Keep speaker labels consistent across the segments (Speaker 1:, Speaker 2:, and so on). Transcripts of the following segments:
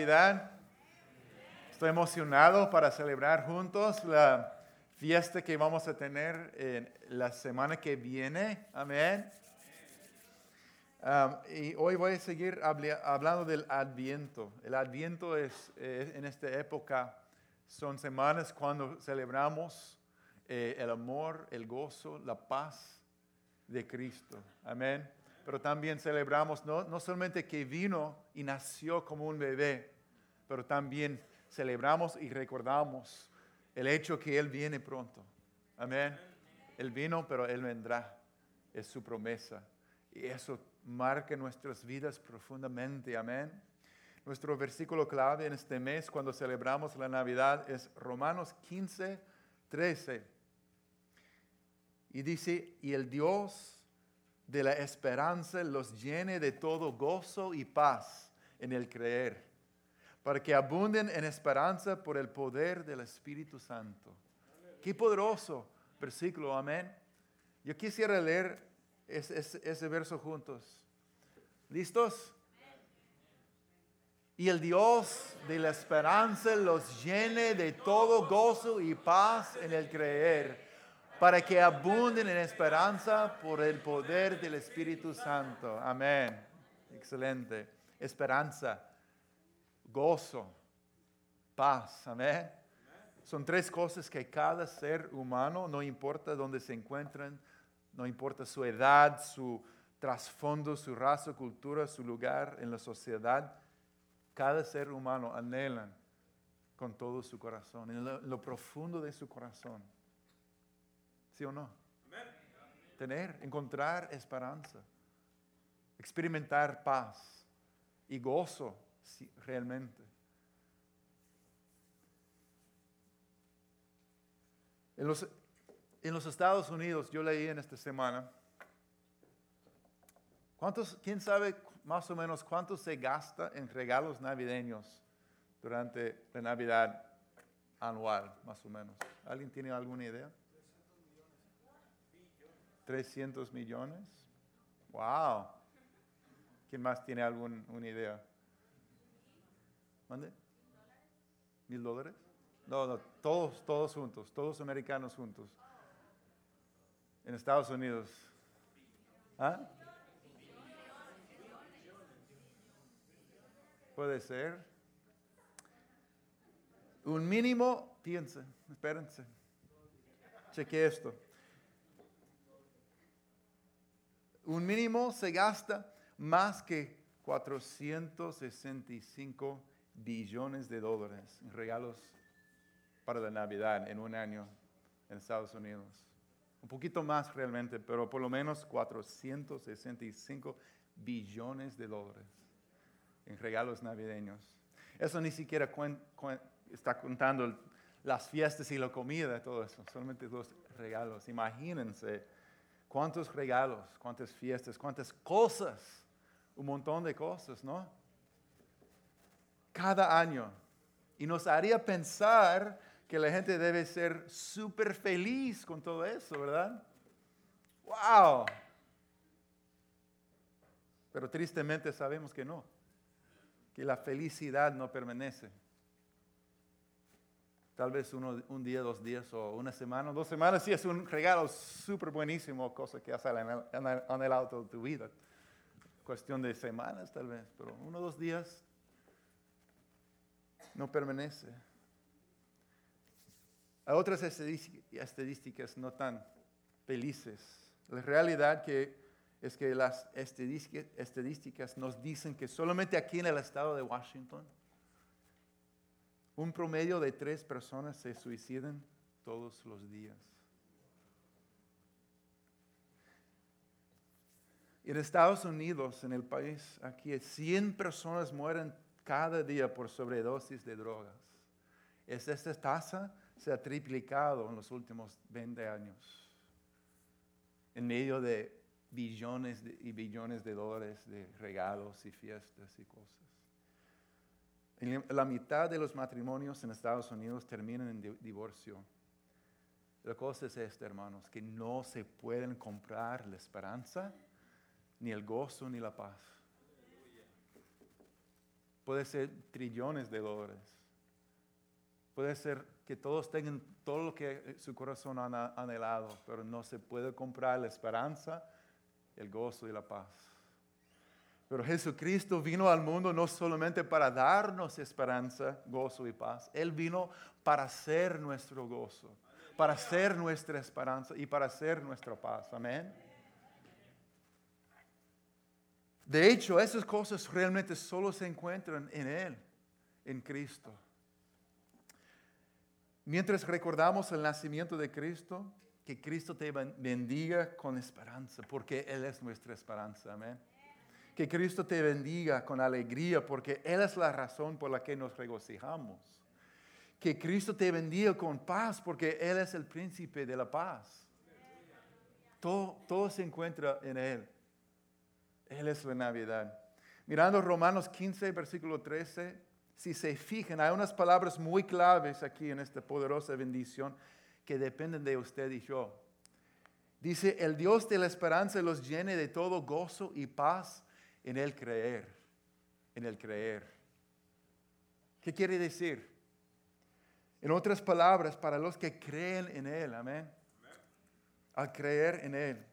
Speaker 1: Navidad? Estoy emocionado para celebrar juntos la fiesta que vamos a tener en la semana que viene. Amén. Um, y hoy voy a seguir hablando del Adviento. El Adviento es, en esta época, son semanas cuando celebramos eh, el amor, el gozo, la paz de Cristo. Amén pero también celebramos no, no solamente que vino y nació como un bebé, pero también celebramos y recordamos el hecho que Él viene pronto. Amén. Él vino, pero Él vendrá. Es su promesa. Y eso marca nuestras vidas profundamente. Amén. Nuestro versículo clave en este mes cuando celebramos la Navidad es Romanos 15, 13. Y dice, y el Dios de la esperanza los llene de todo gozo y paz en el creer, para que abunden en esperanza por el poder del Espíritu Santo. Qué poderoso versículo, amén. Yo quisiera leer ese, verso juntos. ¿Listos? Y el Dios de la esperanza los llene de todo gozo y paz en el creer para que abunden en esperanza por el poder del Espíritu Santo. Amén. Excelente. Esperanza, gozo, paz. Amén. Son tres cosas que cada ser humano, no importa dónde se encuentran, no importa su edad, su trasfondo, su raza, cultura, su lugar en la sociedad, cada ser humano anhelan con todo su corazón, en lo profundo de su corazón ¿Sí o no? Tener, encontrar esperanza, experimentar paz y gozo realmente. En los, en los Estados Unidos, yo leí en esta semana, ¿cuántos, quién sabe más o menos cuánto se gasta en regalos navideños durante la Navidad anual, más o menos? ¿Alguien tiene alguna idea? 300 millones. Wow. ¿Quién más tiene alguna idea? ¿Mande? ¿Mil dólares? No, no, todos, todos juntos, todos americanos juntos. En Estados Unidos. ¿Ah? Puede ser. Un mínimo, piensen, espérense. Cheque esto. un mínimo se gasta más que 465 billones de dólares en regalos para la Navidad en un año en Estados Unidos. Un poquito más realmente, pero por lo menos 465 billones de dólares en regalos navideños. Eso ni siquiera está contando las fiestas y la comida, todo eso, solamente dos regalos. Imagínense cuántos regalos, cuántas fiestas, cuántas cosas, un montón de cosas, ¿no? Cada año. Y nos haría pensar que la gente debe ser súper feliz con todo eso, ¿verdad? ¡Wow! Pero tristemente sabemos que no, que la felicidad no permanece tal vez uno, un día, dos días o una semana, dos semanas, si es un regalo súper buenísimo, cosa que el, auto de tu vida. Cuestión de semanas tal vez, pero uno dos días no permanece. Hay otras estadísticas no tan felices. La realidad es que las estadísticas nos dicen que solamente aquí en el estado de Washington, un promedio de tres personas se suicidan todos los días. En Estados Unidos, en el país, aquí 100 personas mueren cada día por sobredosis de drogas. esta tasa se ha triplicado en los últimos 20 años, en medio de billones y billones de dólares de regalos y fiestas y cosas. La mitad de los matrimonios en Estados Unidos terminan en divorcio. La cosa es esta, hermanos, que no se pueden comprar la esperanza, ni el gozo, ni la paz. Puede ser trillones de dólares. Puede ser que todos tengan todo lo que su corazón ha anhelado, pero no se puede comprar la esperanza, el gozo y la paz. Pero Jesucristo vino al mundo no solamente para darnos esperanza, gozo y paz. Él vino para ser nuestro gozo, para ser nuestra esperanza y para ser nuestra paz. Amén. De hecho, esas cosas realmente solo se encuentran en Él, en Cristo. Mientras recordamos el nacimiento de Cristo, que Cristo te bendiga con esperanza, porque Él es nuestra esperanza. Amén. Que Cristo te bendiga con alegría, porque Él es la razón por la que nos regocijamos. Que Cristo te bendiga con paz, porque Él es el príncipe de la paz. Todo, todo se encuentra en Él. Él es la Navidad. Mirando Romanos 15, versículo 13, si se fijan, hay unas palabras muy claves aquí en esta poderosa bendición que dependen de usted y yo. Dice, el Dios de la esperanza los llene de todo gozo y paz en el creer, en el creer. ¿Qué quiere decir? En otras palabras, para los que creen en Él, amén. Al creer en Él.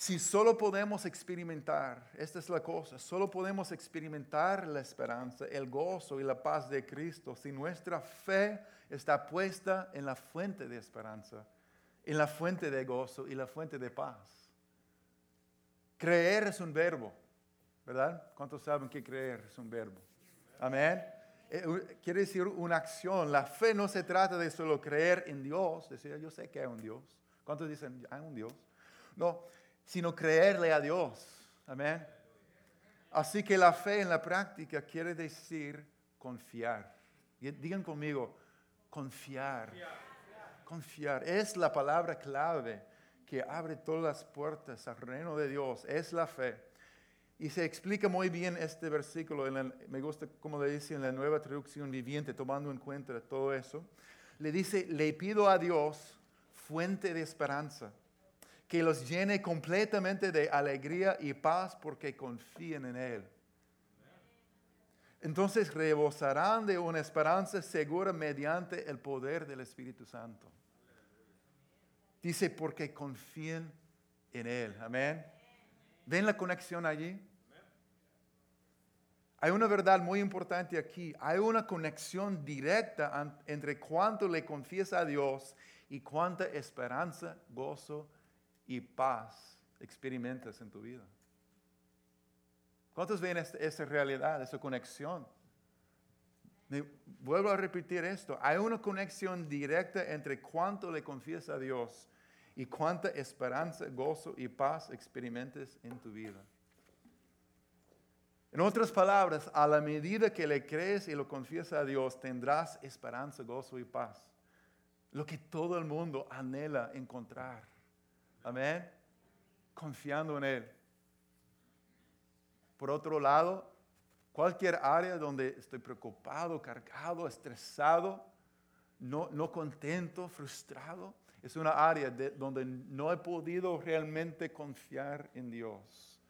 Speaker 1: Si solo podemos experimentar, esta es la cosa, solo podemos experimentar la esperanza, el gozo y la paz de Cristo si nuestra fe está puesta en la fuente de esperanza, en la fuente de gozo y la fuente de paz. Creer es un verbo, ¿verdad? ¿Cuántos saben que creer es un verbo? Amén. Eh, quiere decir una acción. La fe no se trata de solo creer en Dios, decir yo sé que hay un Dios. ¿Cuántos dicen hay un Dios? No, sino creerle a Dios. Amén. Así que la fe en la práctica quiere decir confiar. Digan conmigo, confiar. Confiar. Es la palabra clave que abre todas las puertas al reino de Dios. Es la fe. Y se explica muy bien este versículo, me gusta como le dice en la nueva traducción viviente, tomando en cuenta todo eso. Le dice, le pido a Dios fuente de esperanza que los llene completamente de alegría y paz porque confíen en Él. Entonces rebosarán de una esperanza segura mediante el poder del Espíritu Santo. Dice, porque confíen en Él. Amén. ¿Ven la conexión allí? Hay una verdad muy importante aquí. Hay una conexión directa entre cuánto le confiesa a Dios y cuánta esperanza, gozo y paz experimentas en tu vida. ¿Cuántos ven esa realidad, esa conexión? vuelvo a repetir esto. Hay una conexión directa entre cuánto le confiesas a Dios y cuánta esperanza, gozo y paz experimentes en tu vida. En otras palabras, a la medida que le crees y lo confiesas a Dios, tendrás esperanza, gozo y paz. Lo que todo el mundo anhela encontrar. Amén. Confiando en Él. Por otro lado, cualquier área donde estoy preocupado, cargado, estresado, no, no contento, frustrado, es una área donde no he podido realmente confiar en Dios.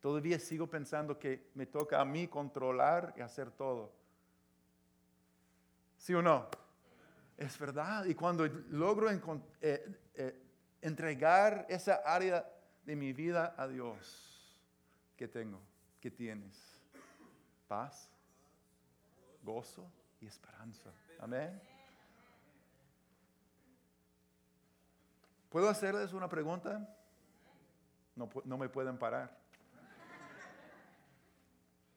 Speaker 1: Todavía sigo pensando que me toca a mí controlar y hacer todo. ¿Sí o no? Es verdad. Y cuando logro eh, eh, entregar esa área de mi vida a Dios que tengo, que tienes. Paz, gozo y esperanza. Amén. ¿Puedo hacerles una pregunta? No, me pueden parar.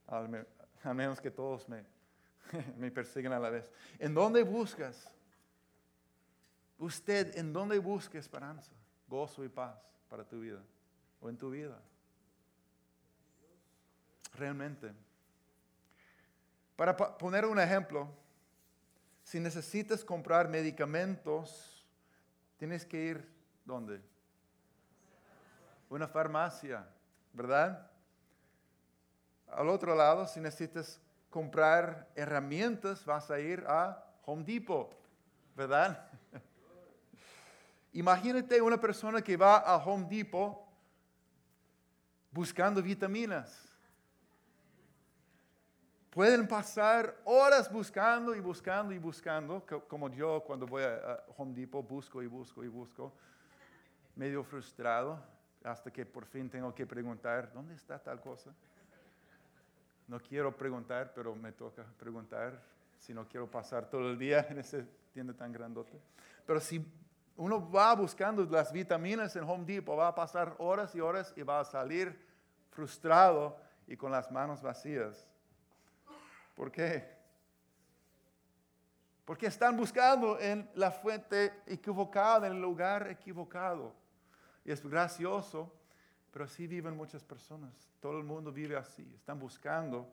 Speaker 1: A menos que todos me, me persiguen a la vez. ¿En dónde buscas? Usted, ¿en dónde busca esperanza? Gozo y paz para tu vida o en tu vida. Realmente. Para poner un ejemplo, si necesitas comprar medicamentos, tienes que ir ¿dónde? Una farmacia, ¿verdad? Al otro lado, si necesitas comprar herramientas, vas a ir a Home Depot, ¿verdad? Imagínate una persona que va a Home Depot buscando vitaminas. Pueden pasar horas buscando y buscando y buscando, como yo cuando voy a Home Depot busco y busco y busco, medio frustrado, hasta que por fin tengo que preguntar, ¿dónde está tal cosa? No quiero preguntar, pero me toca preguntar si no quiero pasar todo el día en ese tienda tan grandote. Pero si uno va buscando las vitaminas en Home Depot, va a pasar horas y horas y va a salir frustrado y con las manos vacías. ¿Por qué? Porque están buscando en la fuente equivocada, en el lugar equivocado. Y es gracioso, pero así viven muchas personas. Todo el mundo vive así. Están buscando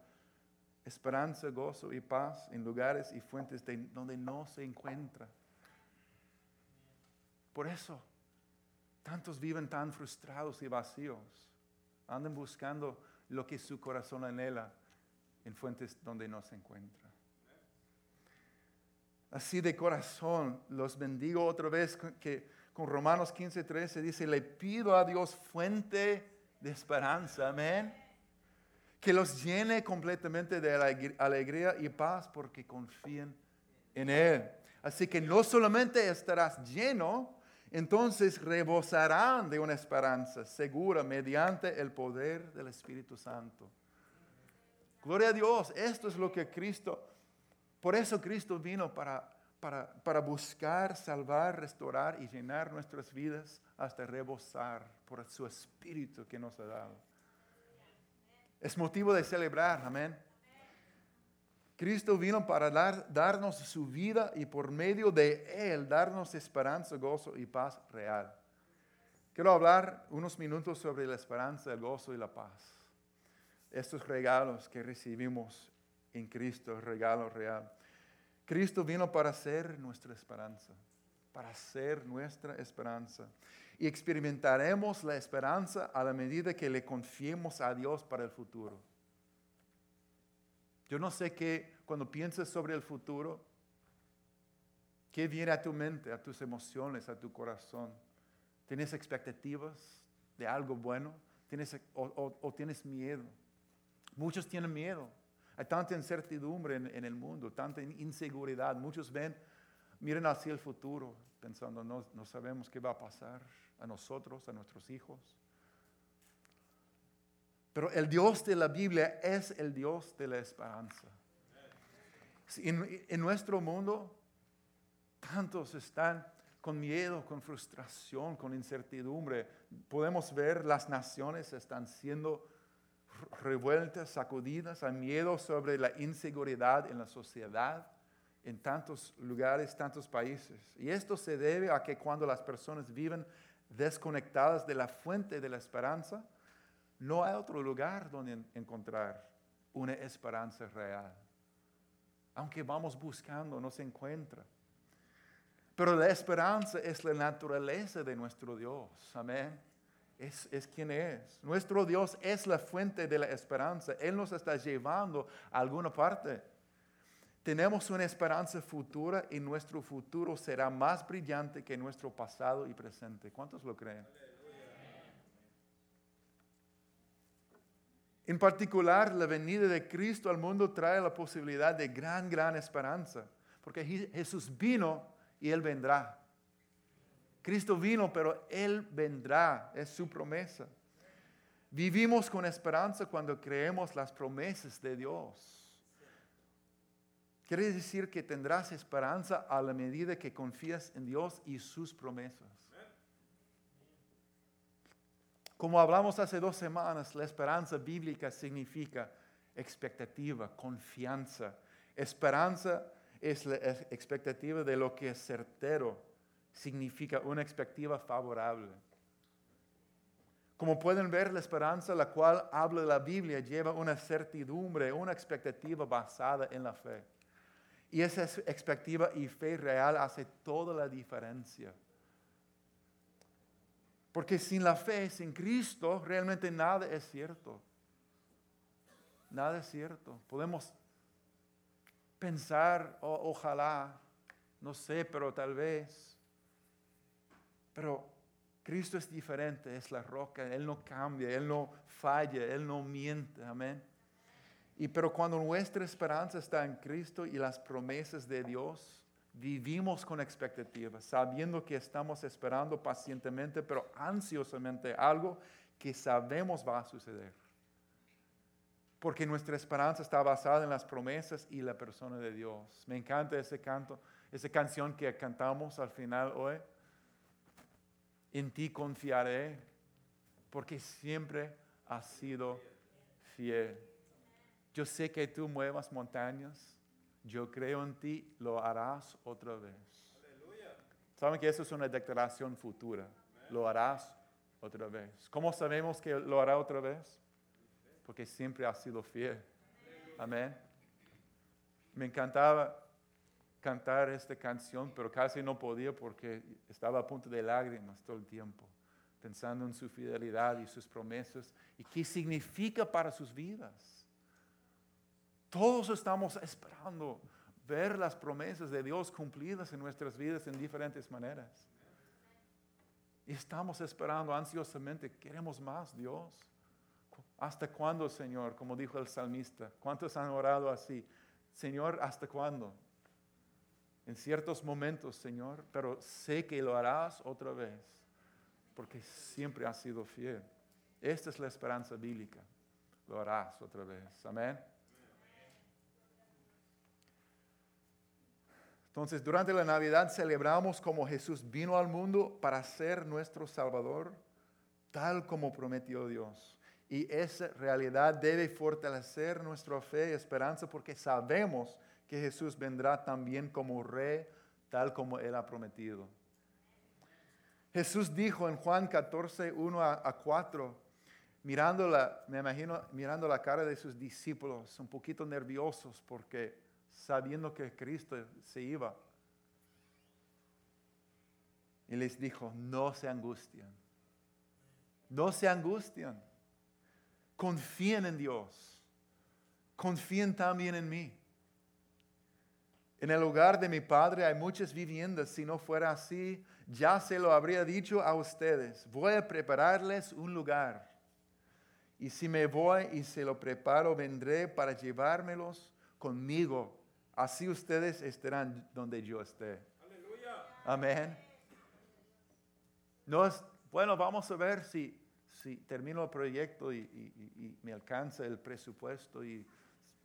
Speaker 1: esperanza, gozo y paz en lugares y fuentes donde no se encuentra. Por eso, tantos viven tan frustrados y vacíos. Andan buscando lo que su corazón anhela en fuentes donde no se encuentra. Así de corazón, los bendigo otra vez que con Romanos 15, 13 dice, le pido a Dios fuente de esperanza, amén. Que los llene completamente de alegría y paz porque confíen en Él. Así que no solamente estarás lleno, entonces rebosarán de una esperanza segura mediante el poder del Espíritu Santo. Gloria a Dios, esto es lo que Cristo, por eso Cristo vino para, para, para buscar, salvar, restaurar y llenar nuestras vidas hasta rebosar por su Espíritu que nos ha dado. Es motivo de celebrar, amén. Cristo vino para dar, darnos su vida y por medio de Él darnos esperanza, gozo y paz real. Quiero hablar unos minutos sobre la esperanza, el gozo y la paz estos regalos que recibimos en Cristo, regalo real. Cristo vino para ser nuestra esperanza, para ser nuestra esperanza. Y experimentaremos la esperanza a la medida que le confiemos a Dios para el futuro. Yo no sé qué, cuando piensas sobre el futuro, ¿qué viene a tu mente, a tus emociones, a tu corazón? ¿Tienes expectativas de algo bueno? ¿Tienes, o tienes miedo? Muchos tienen miedo. Hay tanta incertidumbre en, el mundo, tanta inseguridad. Muchos ven, miren hacia el futuro, pensando, no, no sabemos qué va a pasar a nosotros, a nuestros hijos. Pero el Dios de la Biblia es el Dios de la esperanza. En, en, nuestro mundo, tantos están con miedo, con frustración, con incertidumbre. Podemos ver las naciones están siendo revueltas, sacudidas, hay miedo sobre la inseguridad en la sociedad, en tantos lugares, tantos países. Y esto se debe a que cuando las personas viven desconectadas de la fuente de la esperanza, no hay otro lugar donde encontrar una esperanza real. Aunque vamos buscando, no se encuentra. Pero la esperanza es la naturaleza de nuestro Dios. Amén es, es, quien es. Nuestro Dios es la fuente de la esperanza. Él nos está llevando a alguna parte. Tenemos una esperanza futura y nuestro futuro será más brillante que nuestro pasado y presente. ¿Cuántos lo creen? En particular, la venida de Cristo al mundo trae la posibilidad de gran, gran esperanza, porque Jesús vino y Él vendrá. Cristo vino, pero Él vendrá, es su promesa. Vivimos con esperanza cuando creemos las promesas de Dios. Quiere decir que tendrás esperanza a la medida que confías en Dios y sus promesas. Como hablamos hace dos semanas, la esperanza bíblica significa expectativa, confianza. Esperanza es la expectativa de lo que es certero significa una expectativa favorable. Como pueden ver, la esperanza la cual habla la Biblia lleva una certidumbre, una expectativa basada en la fe. Y esa expectativa y fe real hace toda la diferencia. Porque sin la fe, sin Cristo, realmente nada es cierto. Nada es cierto. Podemos pensar, ojalá, no sé, pero tal vez. Pero Cristo es diferente, es la roca, Él no cambia, Él no falla, Él no miente, amén. Y pero cuando nuestra esperanza está en Cristo y las promesas de Dios, vivimos con expectativas, sabiendo que estamos esperando pacientemente, pero ansiosamente algo que sabemos va a suceder. Porque nuestra esperanza está basada en las promesas y la persona de Dios. Me encanta ese canto, esa canción que cantamos al final hoy. En ti confiaré, porque siempre has sido fiel. Yo sé que tú muevas montañas. Yo creo en ti, lo harás otra vez. ¿Saben que eso es una declaración futura? Lo harás otra vez. ¿Cómo sabemos que lo hará otra vez? Porque siempre ha sido fiel. Amén. Me encantaba cantar esta canción, pero casi no podía porque estaba a punto de lágrimas todo el tiempo, pensando en su fidelidad y sus promesas y qué significa para sus vidas. Todos estamos esperando ver las promesas de Dios cumplidas en nuestras vidas en diferentes maneras. Y estamos esperando ansiosamente, queremos más, Dios. ¿Hasta cuándo, Señor? Como dijo el salmista. ¿Cuántos han orado así? Señor, ¿hasta cuándo? En ciertos momentos, Señor, pero sé que lo harás otra vez, porque siempre has sido fiel. Esta es la esperanza bíblica. Lo harás otra vez. Amén. Entonces, durante la Navidad celebramos como Jesús vino al mundo para ser nuestro Salvador, tal como prometió Dios. Y esa realidad debe fortalecer nuestra fe y esperanza porque sabemos que Jesús vendrá también como Rey, tal como Él ha prometido. Jesús dijo en Juan 14, 1 a 4, mirando la, me imagino, mirando la cara de sus discípulos, un poquito nerviosos porque sabiendo que Cristo se iba. Y les dijo, no se angustian, no se angustian, confíen en Dios, confíen también en mí. En el hogar de mi padre hay muchas viviendas, si no fuera así, ya se lo habría dicho a ustedes, voy a prepararles un lugar. Y si me voy y se lo preparo, vendré para llevármelos conmigo Así ustedes estarán donde yo esté. Amén. No bueno, vamos a ver si, si termino el proyecto y, me alcanza el presupuesto. Y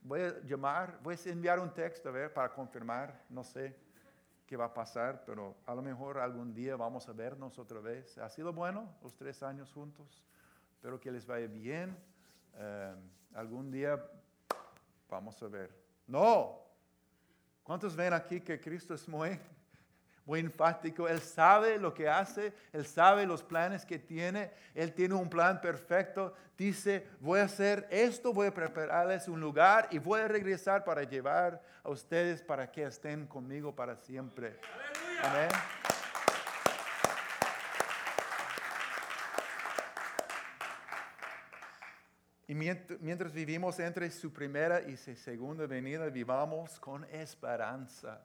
Speaker 1: voy a llamar, voy a enviar un texto a ver para confirmar. No sé qué va a pasar, pero a lo mejor algún día vamos a vernos otra vez. Ha sido bueno los tres años juntos. Espero que les vaya bien. Eh, algún día vamos a ver. No, ¿Cuántos ven aquí que Cristo es muy, muy enfático? Él sabe lo que hace, Él sabe los planes que tiene, Él tiene un plan perfecto. Dice, voy a hacer esto, voy a prepararles un lugar y voy a regresar para llevar a ustedes para que estén conmigo para siempre. Amén. Y mientras vivimos entre su primera y su segunda venida, vivamos con esperanza.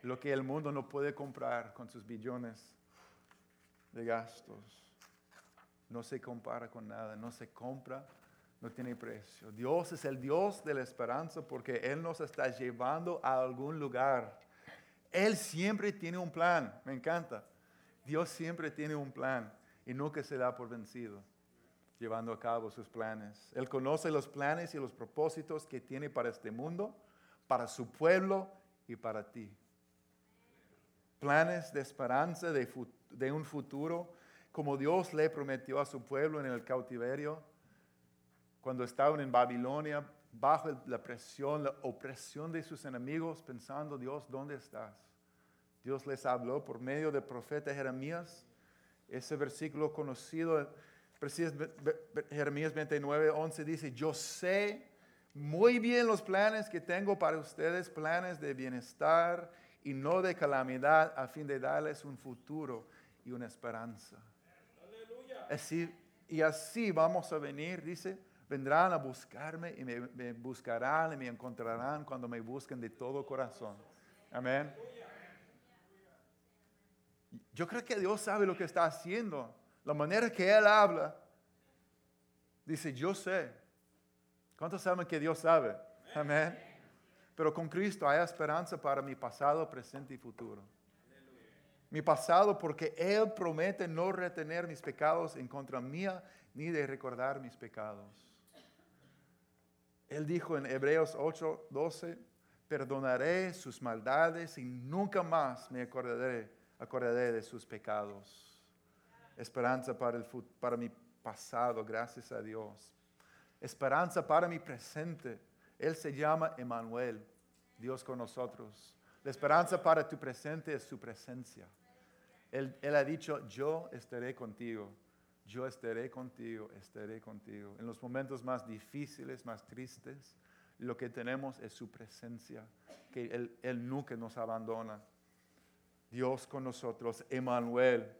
Speaker 1: Lo que el mundo no puede comprar con sus billones de gastos. No se compara con nada, no se compra, no tiene precio. Dios es el Dios de la esperanza porque Él nos está llevando a algún lugar. Él siempre tiene un plan, me encanta. Dios siempre tiene un plan y nunca se da por vencido llevando a cabo sus planes. Él conoce los planes y los propósitos que tiene para este mundo, para su pueblo y para ti. Planes de esperanza, de, un futuro, como Dios le prometió a su pueblo en el cautiverio, cuando estaban en Babilonia, bajo la presión, la opresión de sus enemigos, pensando, Dios, ¿dónde estás? Dios les habló por medio del profeta Jeremías, ese versículo conocido Jeremías 29, 11 dice, yo sé muy bien los planes que tengo para ustedes, planes de bienestar y no de calamidad, a fin de darles un futuro y una esperanza. Así, y así vamos a venir, dice, vendrán a buscarme y me, me, buscarán y me encontrarán cuando me busquen de todo corazón. Amén. Yo creo que Dios sabe lo que está haciendo la manera que Él habla, dice, yo sé, ¿Cuántos saben que Dios sabe? Amén. Pero con Cristo hay esperanza para mi pasado, presente y futuro. Mi pasado porque Él promete no retener mis pecados en contra mía ni de recordar mis pecados. Él dijo en Hebreos 8, 12, perdonaré sus maldades y nunca más me acordaré, acordaré de sus pecados. Esperanza para, el, para mi pasado, gracias a Dios. Esperanza para mi presente. Él se llama Emanuel, Dios con nosotros. La esperanza para tu presente es su presencia. Él, él ha dicho, yo estaré contigo yo estaré contigo, estaré contigo. En los momentos más difíciles, más tristes, lo que tenemos es su presencia, que Él, él nunca nos abandona. Dios con nosotros, Emanuel.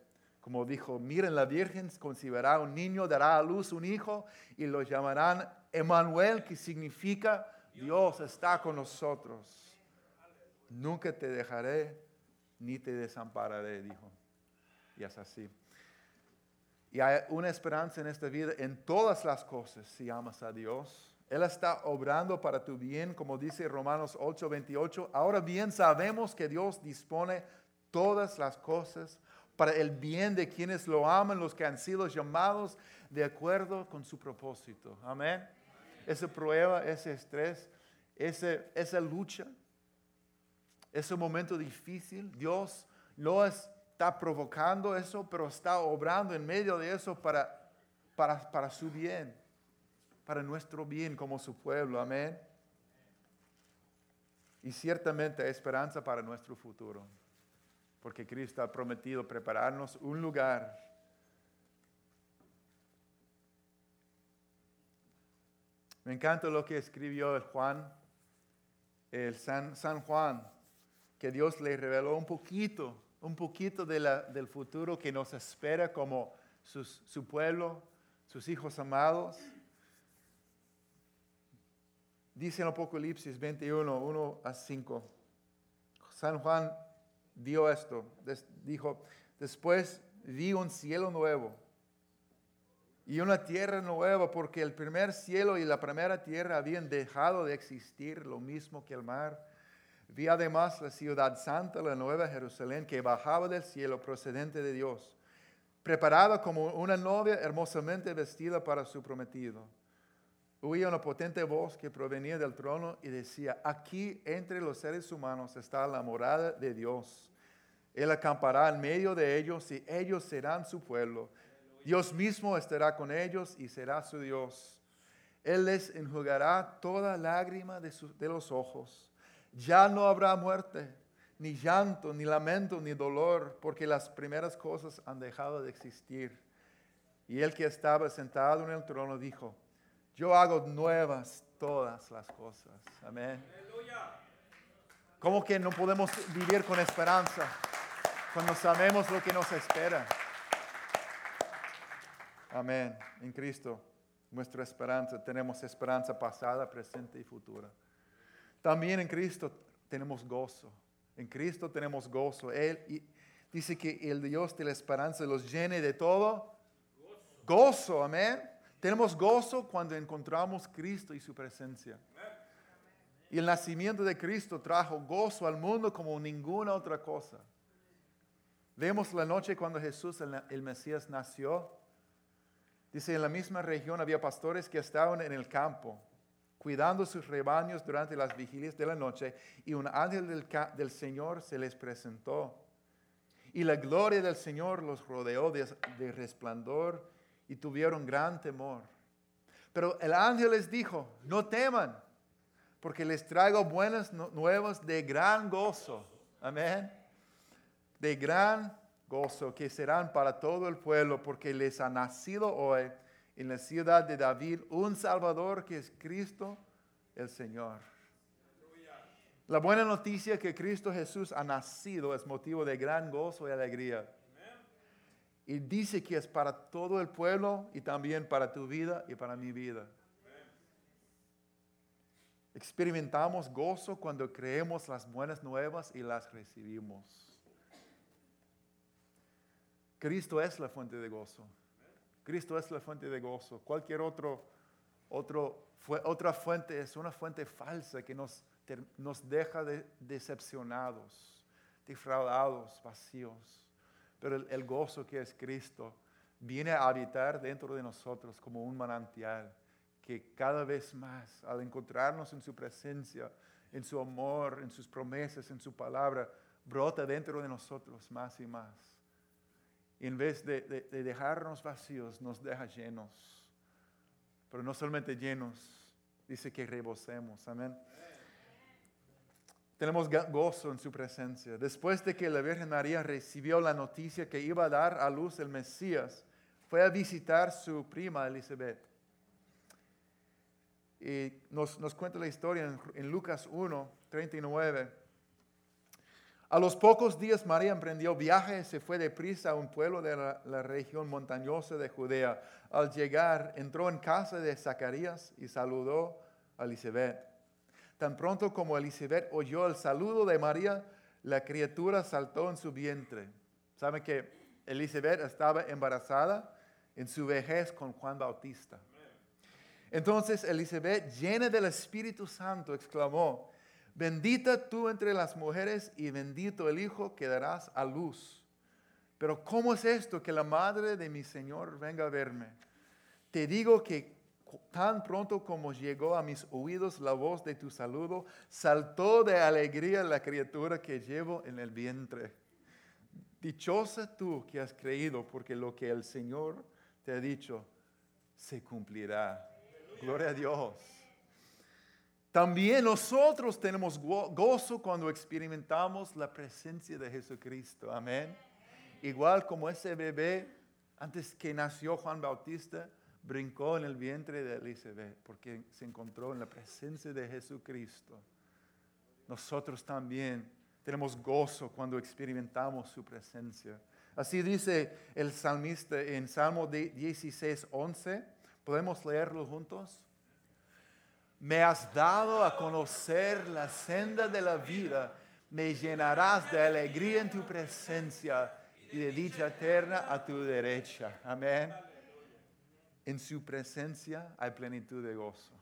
Speaker 1: Como dijo, miren, la Virgen concibirá un niño, dará a luz un hijo y lo llamarán Emanuel, que significa Dios está con nosotros. Nunca te dejaré ni te desampararé, dijo. Y es así. Y hay una esperanza en esta vida en todas las cosas si amas a Dios. Él está obrando para tu bien, como dice Romanos 8, 28. Ahora bien sabemos que Dios dispone todas las cosas para el bien de quienes lo aman, los que han sido llamados de acuerdo con su propósito. Amén. Esa prueba, ese estrés, ese, esa lucha, ese momento difícil, Dios no es está provocando eso, pero está obrando en medio de eso para, para, para su bien, para nuestro bien como su pueblo. Amén. Y ciertamente hay esperanza para nuestro futuro, porque Cristo ha prometido prepararnos un lugar. Me encanta lo que escribió el Juan, el San, San Juan, que Dios le reveló un poquito un poquito de la, del futuro que nos espera como su pueblo, sus hijos amados. Dice en Apocalipsis 21, 1 a 5. San Juan vio esto, dijo, después vi un cielo nuevo y una tierra nueva, porque el primer cielo y la primera tierra habían dejado de existir, lo mismo que el mar Vi además la ciudad santa, la nueva Jerusalén, que bajaba del cielo procedente de Dios, preparada como una novia hermosamente vestida para su prometido. Oía una potente voz que provenía del trono y decía, aquí entre los seres humanos está la morada de Dios. Él acampará en medio de ellos y ellos serán su pueblo. Dios mismo estará con ellos y será su Dios. Él les enjugará toda lágrima de, de los ojos ya no habrá muerte, ni llanto, ni lamento, ni dolor, porque las primeras cosas han dejado de existir. Y el que estaba sentado en el trono dijo, yo hago nuevas todas las cosas. Amén. ¿Cómo que no podemos vivir con esperanza cuando sabemos lo que nos espera? Amén. En Cristo, nuestra esperanza, tenemos esperanza pasada, presente y futura. También en Cristo tenemos gozo. En Cristo tenemos gozo. Él dice que el Dios de la esperanza los llene de todo. Gozo, amén. Tenemos gozo cuando encontramos Cristo y su presencia. Y el nacimiento de Cristo trajo gozo al mundo como ninguna otra cosa. Vemos la noche cuando Jesús, el Mesías, nació. Dice, en la misma región había pastores que estaban en el campo cuidando sus rebaños durante las vigilias de la noche, y un ángel del, Señor se les presentó. Y la gloria del Señor los rodeó de, de resplandor y tuvieron gran temor. Pero el ángel les dijo, no teman, porque les traigo buenas nuevas de gran gozo. Amén. De gran gozo que serán para todo el pueblo, porque les ha nacido hoy en la ciudad de David un Salvador que es Cristo el Señor. La buena noticia que Cristo Jesús ha nacido es motivo de gran gozo y alegría. Y dice que es para todo el pueblo y también para tu vida y para mi vida. Experimentamos gozo cuando creemos las buenas nuevas y las recibimos. Cristo es la fuente de gozo. Cristo es la fuente de gozo. Cualquier otro Otro, otra fuente es una fuente falsa que nos, nos deja decepcionados, defraudados, vacíos. Pero el, gozo que es Cristo viene a habitar dentro de nosotros como un manantial que cada vez más, al encontrarnos en su presencia, en su amor, en sus promesas, en su palabra, brota dentro de nosotros más y más. Y en vez de, dejarnos vacíos, nos deja llenos. Pero no solamente llenos, dice que rebosemos. Amén. Tenemos gozo en su presencia. Después de que la Virgen María recibió la noticia que iba a dar a luz el Mesías, fue a visitar su prima Elizabeth. Y nos, cuenta la historia en, Lucas 1, 39. A los pocos días María emprendió viaje y se fue deprisa a un pueblo de la, región montañosa de Judea. Al llegar, entró en casa de Zacarías y saludó a Elizabeth. Tan pronto como Elizabeth oyó el saludo de María, la criatura saltó en su vientre. ¿Saben que Elizabeth estaba embarazada en su vejez con Juan Bautista? Entonces Elizabeth, llena del Espíritu Santo, exclamó, Bendita tú entre las mujeres y bendito el hijo que darás a luz. Pero ¿cómo es esto que la madre de mi Señor venga a verme? Te digo que tan pronto como llegó a mis oídos la voz de tu saludo, saltó de alegría la criatura que llevo en el vientre. Dichosa tú que has creído, porque lo que el Señor te ha dicho se cumplirá. Gloria a Dios. También nosotros tenemos gozo cuando experimentamos la presencia de Jesucristo. Amén. Igual como ese bebé, antes que nació Juan Bautista, brincó en el vientre de Elizabeth porque se encontró en la presencia de Jesucristo. Nosotros también tenemos gozo cuando experimentamos su presencia. Así dice el salmista en Salmo 16, 11. ¿Podemos leerlo juntos? Me has dado a conocer la senda de la vida. Me llenarás de alegría en tu presencia y de dicha eterna a tu derecha. Amén. En su presencia hay plenitud de gozo.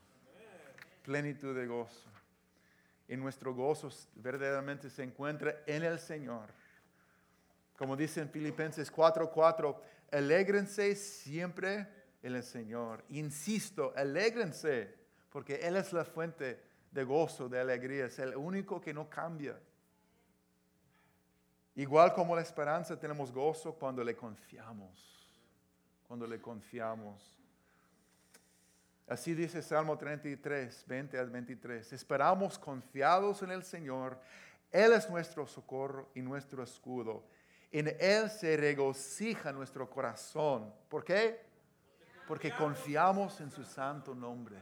Speaker 1: Plenitud de gozo. Y nuestro gozo verdaderamente se encuentra en el Señor. Como dice en Filipenses 4:4, alégrense siempre en el Señor. Insisto, alégrense porque Él es la fuente de gozo, de alegría, es el único que no cambia. Igual como la esperanza tenemos gozo cuando le confiamos, cuando le confiamos. Así dice Salmo 33, 20 al 23. Esperamos confiados en el Señor. Él es nuestro socorro y nuestro escudo. En Él se regocija nuestro corazón. ¿Por qué? Porque confiamos en su santo nombre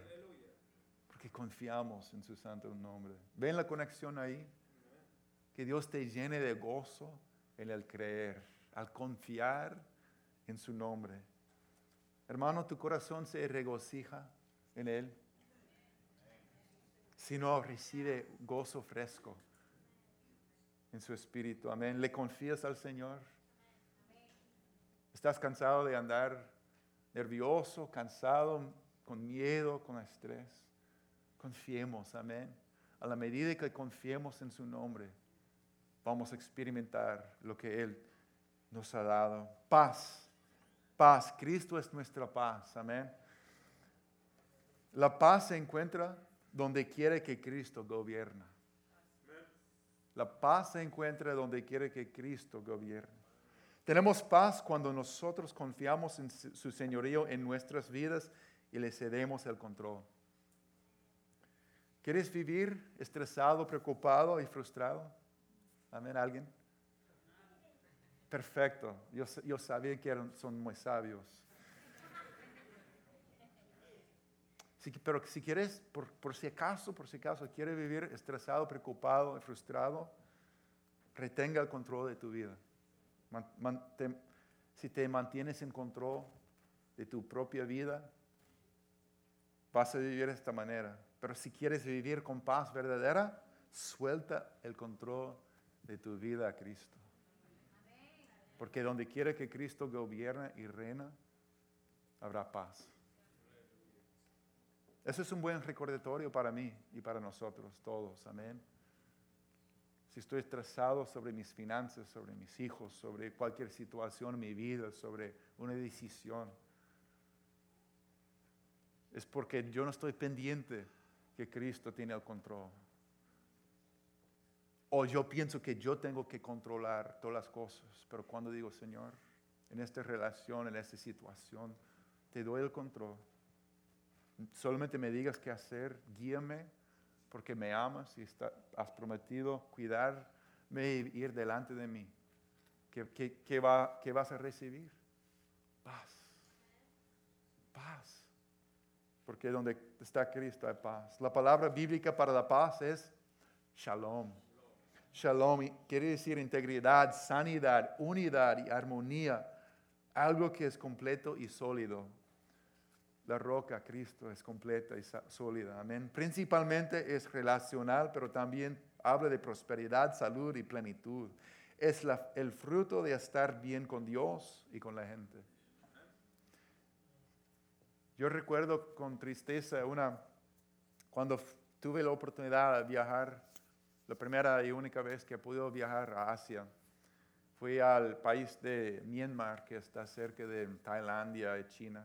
Speaker 1: que confiamos en su santo nombre. ¿Ven la conexión ahí? Que Dios te llene de gozo en el creer, al confiar en su nombre. Hermano, tu corazón se regocija en Él. Si no, recibe gozo fresco en su espíritu. Amén. ¿Le confías al Señor? ¿Estás cansado de andar nervioso, cansado, con miedo, con estrés? Confiemos, amén. A la medida que confiemos en su nombre, vamos a experimentar lo que Él nos ha dado. Paz, paz. Cristo es nuestra paz, amén. La paz se encuentra donde quiere que Cristo gobierna. La paz se encuentra donde quiere que Cristo gobierne. Tenemos paz cuando nosotros confiamos en su señorío en nuestras vidas y le cedemos el control. ¿Quieres vivir estresado, preocupado y frustrado? Amén, ¿alguien? Perfecto. Yo, sabía que eran, son muy sabios. pero si quieres, por, si acaso, por si acaso, quieres vivir estresado, preocupado frustrado, retenga el control de tu vida. si te mantienes en control de tu propia vida, vas a vivir de esta manera. Pero si quieres vivir con paz verdadera, suelta el control de tu vida a Cristo. Porque donde quiera que Cristo gobierne y reina, habrá paz. Eso es un buen recordatorio para mí y para nosotros todos. Amén. Si estoy estresado sobre mis finanzas, sobre mis hijos, sobre cualquier situación en mi vida, sobre una decisión, es porque yo no estoy pendiente que Cristo tiene el control. O yo pienso que yo tengo que controlar todas las cosas, pero cuando digo, Señor, en esta relación, en esta situación, te doy el control. Solamente me digas qué hacer, guíame, porque me amas y has prometido cuidarme y ir delante de mí. ¿Qué, va, ¿Qué vas a recibir? Paz. Paz. Porque donde está Cristo hay paz. La palabra bíblica para la paz es shalom. Shalom quiere decir integridad, sanidad, unidad y armonía. Algo que es completo y sólido la roca, Cristo, es completa y sólida. Amén. Principalmente es relacional, pero también habla de prosperidad, salud y plenitud. Es el fruto de estar bien con Dios y con la gente. Yo recuerdo con tristeza una, cuando tuve la oportunidad de viajar, la primera y única vez que pude viajar a Asia, fui al país de Myanmar, que está cerca de Tailandia y China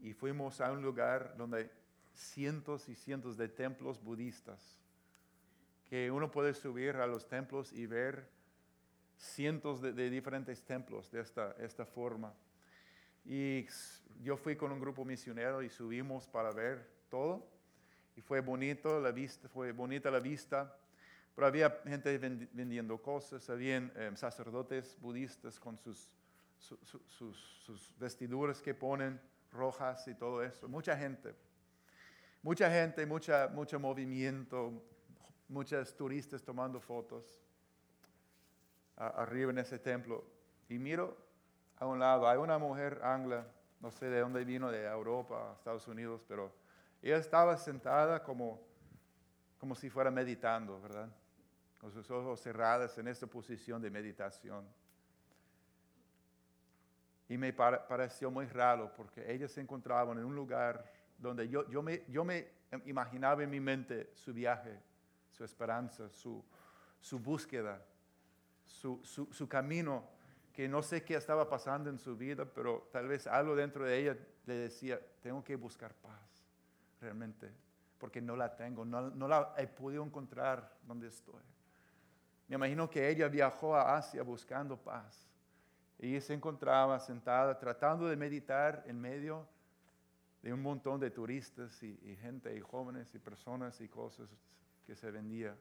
Speaker 1: y fuimos a un lugar donde cientos y cientos de templos budistas, que uno puede subir a los templos y ver cientos de, diferentes templos de esta, esta forma. Y yo fui con un grupo misionero y subimos para ver todo. Y fue bonito la vista, fue bonita la vista. Pero había gente vendiendo cosas, había eh, sacerdotes budistas con sus, sus, sus vestiduras que ponen rojas y todo eso. Mucha gente. Mucha gente, mucha, mucho movimiento, muchos turistas tomando fotos arriba en ese templo. Y miro a un lado, hay una mujer angla, no sé de dónde vino, de Europa, Estados Unidos, pero ella estaba sentada como, como si fuera meditando, ¿verdad? Con sus ojos cerrados en esta posición de meditación. Y me pareció muy raro porque ellos se encontraban en un lugar donde yo, yo, me, yo me imaginaba en mi mente su viaje, su esperanza, su, su búsqueda, su, su, su, camino, que no sé qué estaba pasando en su vida, pero tal vez algo dentro de ella le decía, tengo que buscar paz, realmente, porque no la tengo, no, no la he podido encontrar donde estoy. Me imagino que ella viajó a Asia buscando paz y se encontraba sentada tratando de meditar en medio de un montón de turistas y, gente y jóvenes y personas y cosas que se vendía.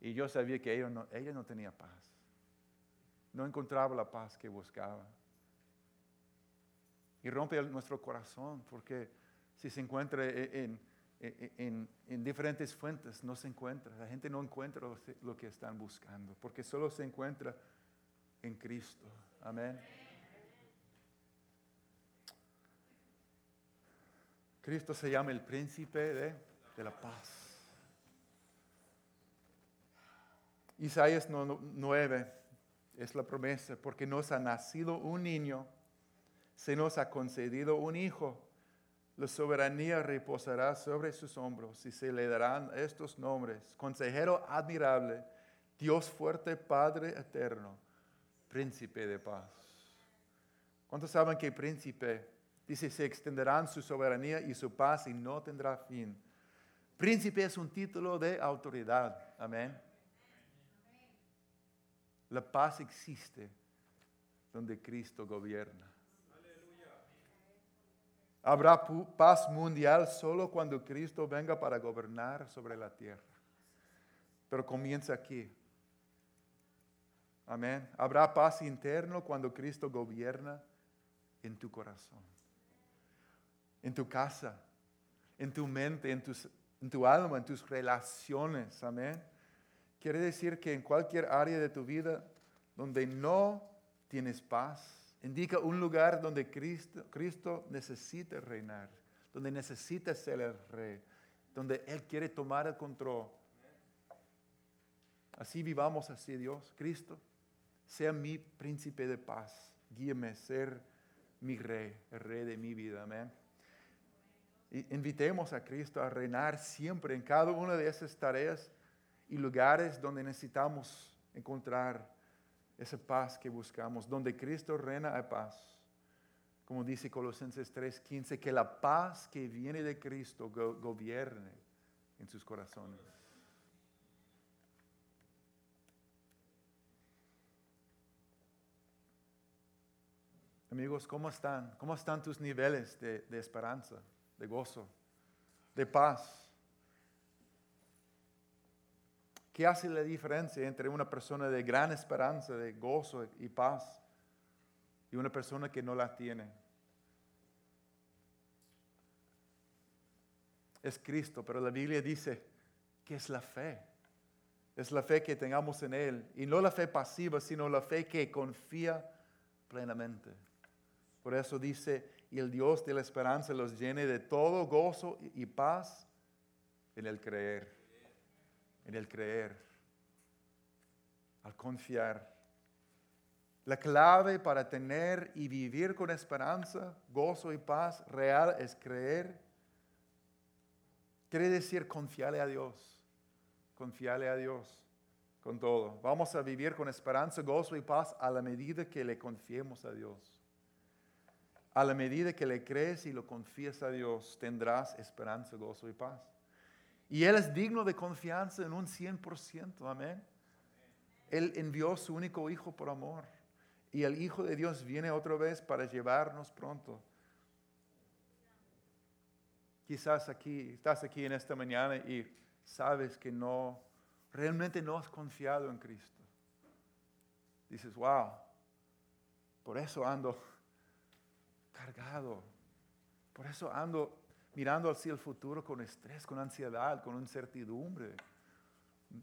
Speaker 1: Y yo sabía que ella no, ella tenía paz. No encontraba la paz que buscaba. Y rompe nuestro corazón porque si se encuentra en, en, en, diferentes fuentes, no se encuentra. La gente no encuentra lo que están buscando porque solo se encuentra en Cristo. Amén. Cristo se llama el príncipe de, de la paz. Isaías 9 es la promesa, porque nos ha nacido un niño, se nos ha concedido un hijo. La soberanía reposará sobre sus hombros y se le darán estos nombres. Consejero admirable, Dios fuerte, Padre eterno príncipe de paz. ¿Cuántos saben que príncipe dice se extenderán su soberanía y su paz y no tendrá fin? Príncipe es un título de autoridad. Amén. La paz existe donde Cristo gobierna. Habrá paz mundial solo cuando Cristo venga para gobernar sobre la tierra. Pero comienza aquí. Amén. Habrá paz interno cuando Cristo gobierna en tu corazón, en tu casa, en tu mente, en, en tu alma, en tus relaciones. Amén. Quiere decir que en cualquier área de tu vida donde no tienes paz, indica un lugar donde Cristo, Cristo necesita reinar, donde necesita ser el rey, donde Él quiere tomar el control. Así vivamos así, Dios, Cristo sea mi príncipe de paz, guíame ser mi rey, el rey de mi vida, amén. Invitemos a Cristo a reinar siempre en cada una de esas tareas y lugares donde necesitamos encontrar esa paz que buscamos. Donde Cristo reina hay paz. Como dice Colosenses 3:15, que la paz que viene de Cristo gobierne en sus corazones. Amigos, ¿cómo están? ¿Cómo están tus niveles de, de esperanza, de gozo, de paz? ¿Qué hace la diferencia entre una persona de gran esperanza, de gozo y paz y una persona que no la tiene? Es Cristo, pero la Biblia dice que es la fe. Es la fe que tengamos en Él. Y no la fe pasiva, sino la fe que confía plenamente. Por eso dice, y el Dios de la esperanza los llene de todo gozo y paz en el creer en el creer, al confiar. La clave para tener y vivir con esperanza, gozo y paz real es creer. Quiere decir confiarle a Dios, confiarle a Dios con todo. Vamos a vivir con esperanza, gozo y paz a la medida que le confiemos a Dios. A la medida que le crees y lo confías a Dios, tendrás esperanza, gozo y paz. Y Él es digno de confianza en un 100%, amén. Él envió su único hijo por amor. Y el Hijo de Dios viene otra vez para llevarnos pronto. Quizás aquí, estás aquí en esta mañana y sabes que no, realmente no has confiado en Cristo. Dices, wow, por eso ando cargado, por eso ando mirando hacia el futuro con estrés, con ansiedad, con incertidumbre.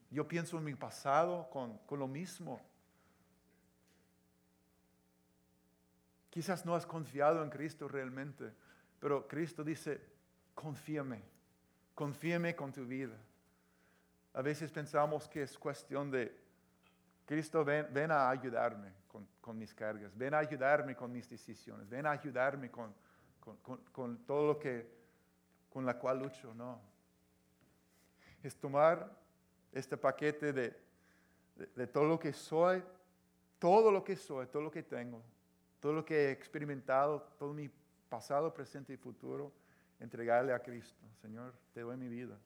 Speaker 1: Yo pienso en mi pasado con, con lo mismo. Quizás no has confiado en Cristo realmente, pero Cristo dice, confíame, confíame con tu vida. A veces pensamos que es cuestión de, Cristo, ven, ven a ayudarme con, con, mis cargas, ven a ayudarme con mis decisiones, ven a ayudarme con, con, con todo lo que con la cual lucho, no. Es tomar este paquete de, de, todo lo que soy, todo lo que soy, todo lo que tengo, todo lo que he experimentado, todo mi pasado, presente y futuro, entregarle a Cristo. Señor, te doy mi vida.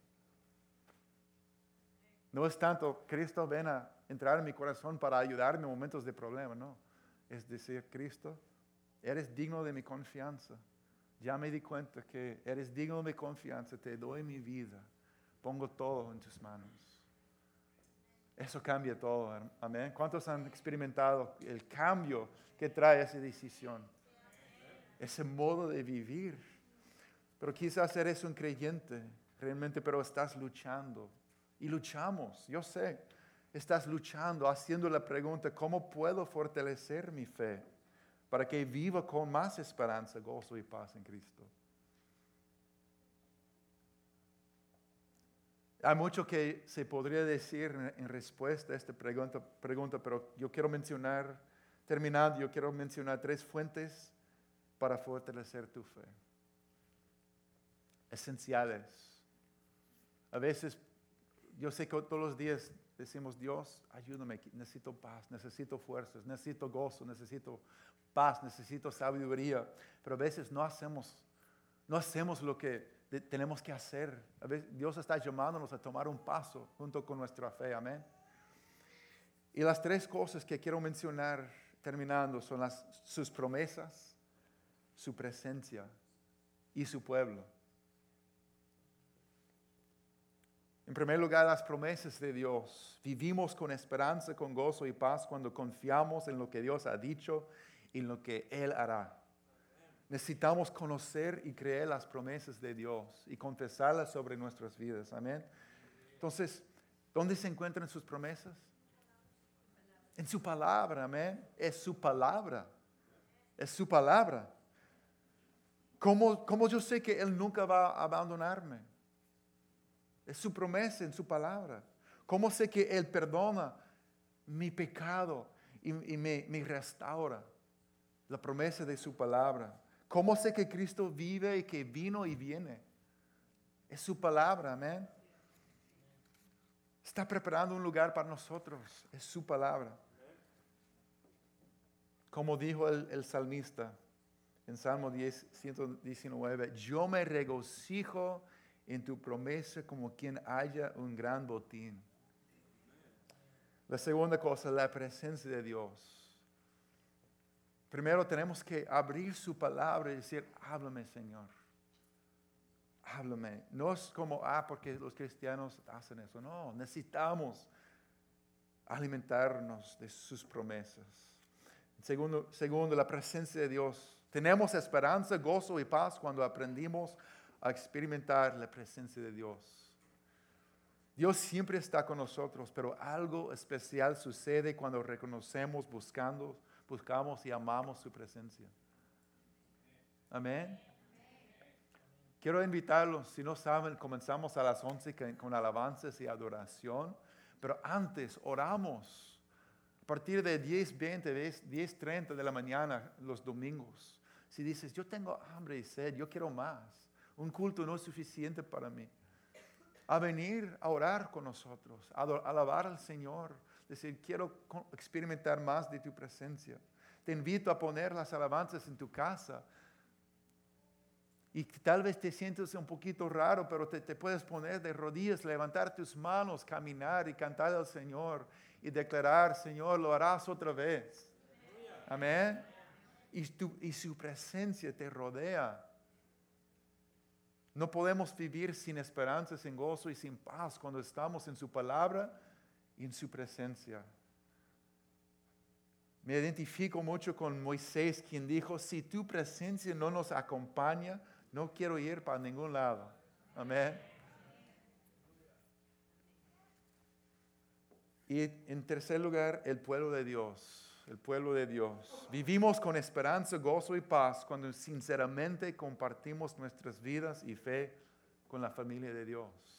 Speaker 1: No es tanto, Cristo ven a entrar en mi corazón para ayudarme en momentos de problema, no. Es decir, Cristo, eres digno de mi confianza ya me di cuenta que eres digno de confianza, te doy mi vida, pongo todo en tus manos. Eso cambia todo, amén. ¿Cuántos han experimentado el cambio que trae esa decisión? Ese modo de vivir. Pero quizás eres un creyente realmente, pero estás luchando. Y luchamos, yo sé, estás luchando, haciendo la pregunta, ¿cómo puedo fortalecer mi fe? Para que viva con más esperanza, gozo y paz en Cristo. Hay mucho que se podría decir en respuesta a esta pregunta, pero yo quiero mencionar, terminando, yo quiero mencionar tres fuentes para fortalecer tu fe. Esenciales. A veces, yo sé que todos los días decimos, Dios, ayúdame, necesito paz, necesito fuerzas, necesito gozo, necesito paz, necesito sabiduría, pero a veces no hacemos, no hacemos lo que tenemos que hacer. A veces Dios está llamándonos a tomar un paso junto con nuestra fe, amén. Y las tres cosas que quiero mencionar terminando son las, sus promesas, su presencia y su pueblo. En primer lugar, las promesas de Dios. Vivimos con esperanza, con gozo y paz cuando confiamos en lo que Dios ha dicho y lo que Él hará. Necesitamos conocer y creer las promesas de Dios y confesarlas sobre nuestras vidas. Amén. Entonces, ¿dónde se encuentran sus promesas? En su palabra, amén. Es su palabra. Es su palabra. ¿Cómo, ¿Cómo, yo sé que Él nunca va a abandonarme? Es su promesa en su palabra. ¿Cómo sé que Él perdona mi pecado y, y me, me restaura? La promesa de su palabra. ¿Cómo sé que Cristo vive y que vino y viene? Es su palabra, amén. Está preparando un lugar para nosotros. Es su palabra. Como dijo el, salmista en Salmo 10, 119, yo me regocijo en tu promesa como quien haya un gran botín. La segunda cosa, la presencia de Dios. Primero tenemos que abrir su palabra y decir, háblame Señor. Háblame. No es como, ah, porque los cristianos hacen eso. No, necesitamos alimentarnos de sus promesas. Segundo, segundo, la presencia de Dios. Tenemos esperanza, gozo y paz cuando aprendimos a experimentar la presencia de Dios. Dios siempre está con nosotros, pero algo especial sucede cuando reconocemos, buscando, buscamos y amamos su presencia. Amén. Quiero invitarlos, si no saben, comenzamos a las 11 con alabanzas y adoración, pero antes oramos a partir de 10, 20, 10, 30 de la mañana los domingos. Si dices, yo tengo hambre y sed, yo quiero más un culto no es suficiente para mí. A venir a orar con nosotros, a alabar al Señor, decir, quiero experimentar más de tu presencia. Te invito a poner las alabanzas en tu casa. Y tal vez te sientes un poquito raro, pero te, te puedes poner de rodillas, levantar tus manos, caminar y cantar al Señor y declarar, Señor, lo harás otra vez. Amén. Y, y su presencia te rodea. No podemos vivir sin esperanza, sin gozo y sin paz cuando estamos en su palabra en su presencia. Me identifico mucho con Moisés, quien dijo, si tu presencia no nos acompaña, no quiero ir para ningún lado. Amén. Y en tercer lugar, el pueblo de Dios el pueblo de Dios. Vivimos con esperanza, gozo y paz cuando sinceramente compartimos nuestras vidas y fe con la familia de Dios.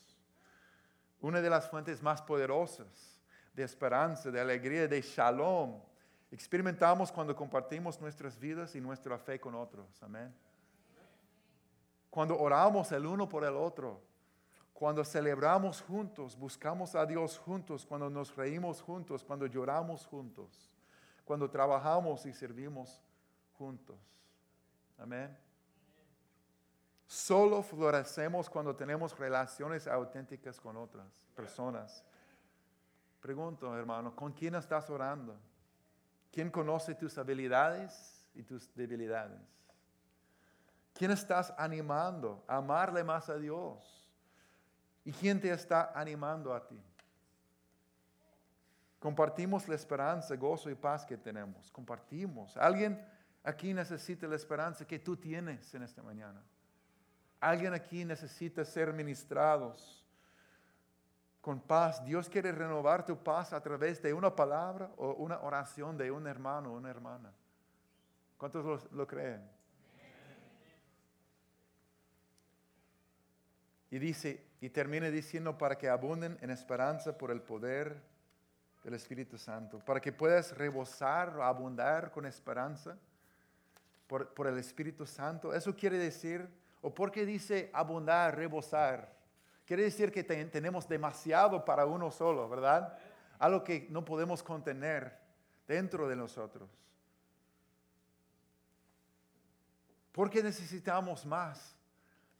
Speaker 1: Una de las fuentes más poderosas de esperanza, de alegría, de shalom, experimentamos cuando compartimos nuestras vidas y nuestra fe con otros. Amén. Cuando oramos el uno por el otro, cuando celebramos juntos, buscamos a Dios juntos, cuando nos reímos juntos, cuando lloramos juntos cuando trabajamos y servimos juntos. Amén. Solo florecemos cuando tenemos relaciones auténticas con otras personas. Pregunto, hermano, ¿con quién estás orando? ¿Quién conoce tus habilidades y tus debilidades? ¿Quién estás animando a amarle más a Dios? ¿Y quién te está animando a ti? Compartimos la esperanza, gozo y paz que tenemos. Compartimos. Alguien aquí necesita la esperanza que tú tienes en esta mañana. Alguien aquí necesita ser ministrados con paz. Dios quiere renovar tu paz a través de una palabra o una oración de un hermano o una hermana. ¿Cuántos lo, creen? Y dice, y termina diciendo, para que abunden en esperanza por el poder del Espíritu Santo, para que puedas rebosar, abundar con esperanza por, el Espíritu Santo. Eso quiere decir, o porque dice abundar, rebosar, quiere decir que tenemos demasiado para uno solo, ¿verdad? Algo que no podemos contener dentro de nosotros. Porque necesitamos más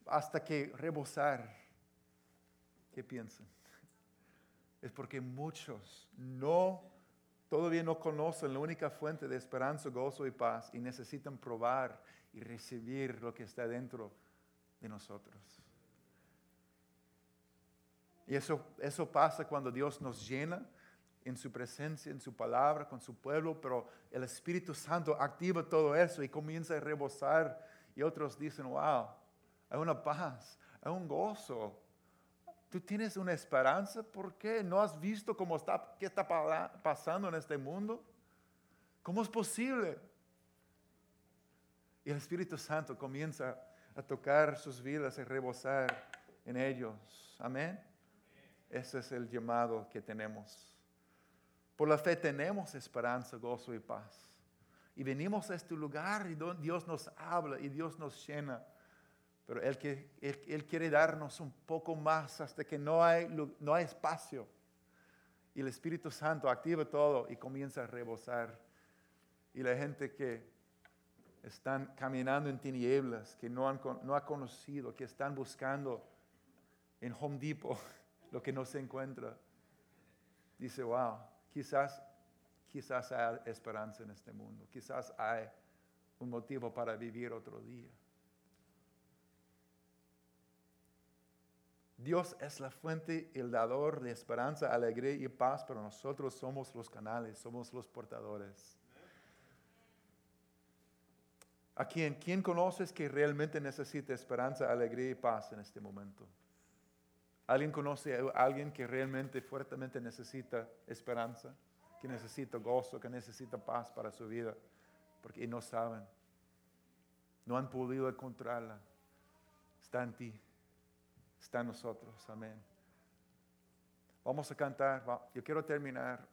Speaker 1: hasta que rebosar. ¿Qué piensan? es porque muchos no, todavía no conocen la única fuente de esperanza, gozo y paz y necesitan probar y recibir lo que está dentro nosotros. Y eso, eso pasa cuando Dios nos llena en su presencia, en su palabra, con su pueblo, pero el Espíritu Santo activa todo eso y comienza a rebosar y otros dicen, wow, hay una paz, hay un gozo, Tú tienes una esperanza, ¿por qué? ¿No has visto cómo está, qué está pasando en este mundo? ¿Cómo es posible? Y el Espíritu Santo comienza a tocar sus vidas y rebosar en ellos. Amén. Ese es el llamado que tenemos. Por la fe tenemos esperanza, gozo y paz. Y venimos a este lugar y Dios nos habla y Dios nos llena Pero Él, que, él, quiere darnos un poco más hasta que no hay, no hay espacio. Y el Espíritu Santo activa todo y comienza a rebosar. Y la gente que están caminando en tinieblas, que no han no conocido, que están buscando en Home Depot lo que no se encuentra, dice, wow, quizás, quizás hay esperanza en este mundo, quizás hay un motivo para vivir otro día. Dios es la fuente, el dador de esperanza, alegría y paz, pero nosotros somos los canales, somos los portadores. ¿A quién? ¿Quién conoces que realmente necesita esperanza, alegría y paz en este momento? ¿Alguien conoce a alguien que realmente fuertemente necesita esperanza, que necesita gozo, que necesita paz para su vida? Porque no saben, no han podido encontrarla. Está en ti, está en nosotros. Amén. Vamos a cantar. Yo quiero terminar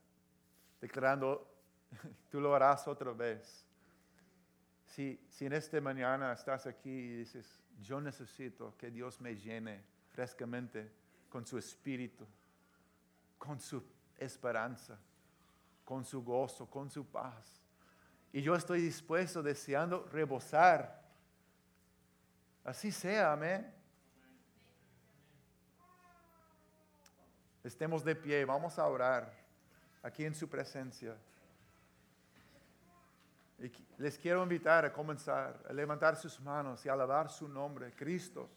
Speaker 1: declarando, tú lo harás otra vez. Si, si en esta mañana estás aquí y dices, yo necesito que Dios me llene frescamente con su espíritu, con su esperanza, con su gozo, con su paz. Y yo estoy dispuesto, deseando rebosar. Así sea, amén. Estemos de pie, vamos a orar aquí en su presencia. Les quiero invitar a comenzar a levantar sus manos y alabar su nombre, Cristo.